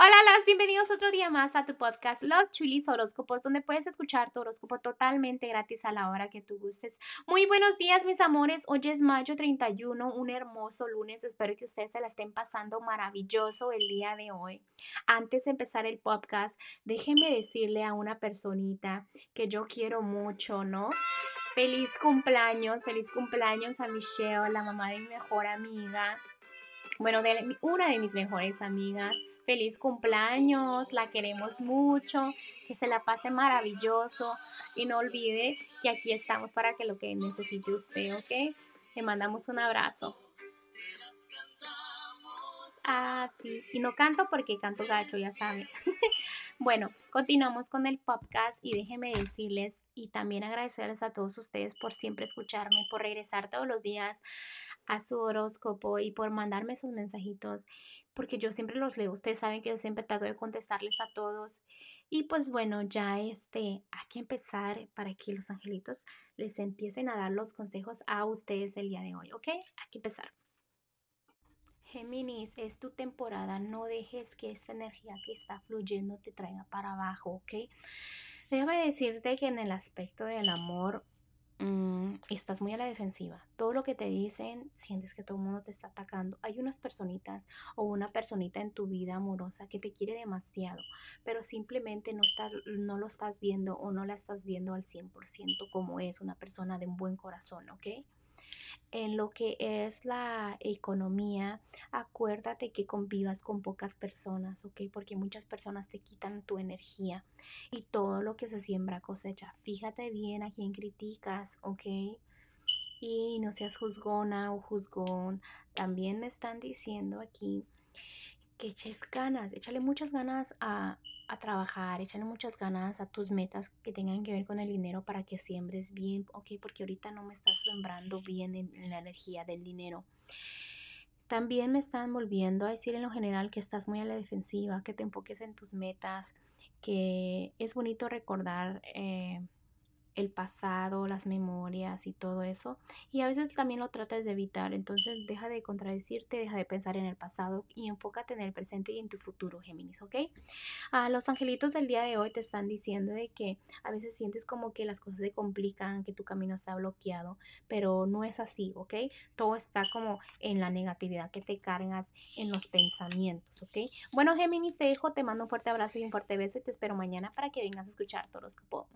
Hola, las bienvenidos otro día más a tu podcast Love Chulis Horóscopos, donde puedes escuchar tu horóscopo totalmente gratis a la hora que tú gustes. Muy buenos días, mis amores. Hoy es mayo 31, un hermoso lunes. Espero que ustedes se la estén pasando maravilloso el día de hoy. Antes de empezar el podcast, déjenme decirle a una personita que yo quiero mucho, ¿no? Feliz cumpleaños, feliz cumpleaños a Michelle, la mamá de mi mejor amiga. Bueno, de una de mis mejores amigas feliz cumpleaños, la queremos mucho, que se la pase maravilloso y no olvide que aquí estamos para que lo que necesite usted, ¿ok? Le mandamos un abrazo. Ah, sí. Y no canto porque canto gacho, ya saben. bueno, continuamos con el podcast y déjenme decirles y también agradecerles a todos ustedes por siempre escucharme, por regresar todos los días a su horóscopo y por mandarme sus mensajitos, porque yo siempre los leo. Ustedes saben que yo siempre trato de contestarles a todos. Y pues bueno, ya este, hay que empezar para que los angelitos les empiecen a dar los consejos a ustedes el día de hoy, ¿ok? Hay que empezar. Géminis, es tu temporada, no dejes que esta energía que está fluyendo te traiga para abajo, ¿ok? Déjame decirte que en el aspecto del amor mm, estás muy a la defensiva. Todo lo que te dicen, sientes que todo el mundo te está atacando. Hay unas personitas o una personita en tu vida amorosa que te quiere demasiado, pero simplemente no, estás, no lo estás viendo o no la estás viendo al 100% como es una persona de un buen corazón, ¿ok? En lo que es la economía, acuérdate que convivas con pocas personas, ¿ok? Porque muchas personas te quitan tu energía y todo lo que se siembra cosecha. Fíjate bien a quién criticas, ¿ok? Y no seas juzgona o juzgón. También me están diciendo aquí que eches ganas, échale muchas ganas a, a trabajar, échale muchas ganas a tus metas que tengan que ver con el dinero para que siembres bien, ok, porque ahorita no me estás sembrando bien en, la energía del dinero. También me están volviendo a decir en lo general que estás muy a la defensiva, que te enfoques en tus metas, que es bonito recordar eh, el pasado, las memorias y todo eso. Y a veces también lo tratas de evitar. Entonces deja de contradecirte, deja de pensar en el pasado y enfócate en el presente y en tu futuro, Géminis, ¿ok? a los angelitos del día de hoy te están diciendo de que a veces sientes como que las cosas se complican, que tu camino está bloqueado, pero no es así, ¿ok? Todo está como en la negatividad que te cargas en los pensamientos, ¿ok? Bueno, Géminis, te dejo, te mando un fuerte abrazo y un fuerte beso y te espero mañana para que vengas a escuchar horóscopo.